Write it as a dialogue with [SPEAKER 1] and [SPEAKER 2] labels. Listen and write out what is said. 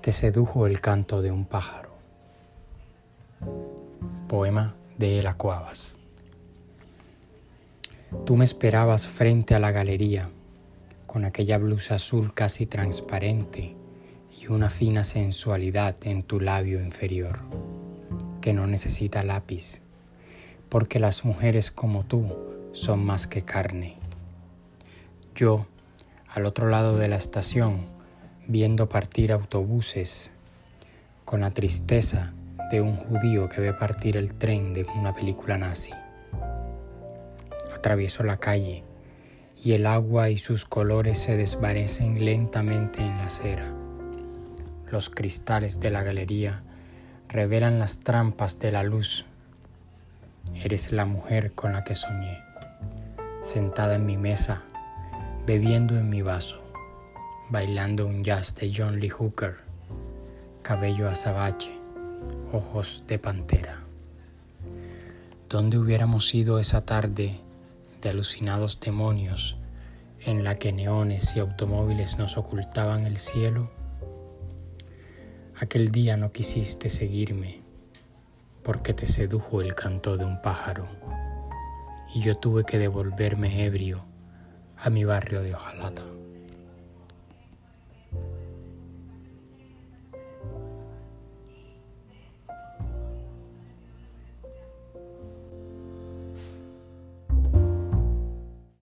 [SPEAKER 1] Te sedujo el canto de un pájaro. Poema de Ela Cuavas. Tú me esperabas frente a la galería, con aquella blusa azul casi transparente y una fina sensualidad en tu labio inferior, que no necesita lápiz, porque las mujeres como tú son más que carne. Yo, al otro lado de la estación, viendo partir autobuses, con la tristeza de un judío que ve partir el tren de una película nazi. Atravieso la calle y el agua y sus colores se desvanecen lentamente en la acera. Los cristales de la galería revelan las trampas de la luz. Eres la mujer con la que soñé, sentada en mi mesa, bebiendo en mi vaso bailando un jazz de John Lee Hooker, cabello azabache, ojos de pantera. ¿Dónde hubiéramos ido esa tarde de alucinados demonios en la que neones y automóviles nos ocultaban el cielo? Aquel día no quisiste seguirme porque te sedujo el canto de un pájaro y yo tuve que devolverme ebrio a mi barrio de Ojalata.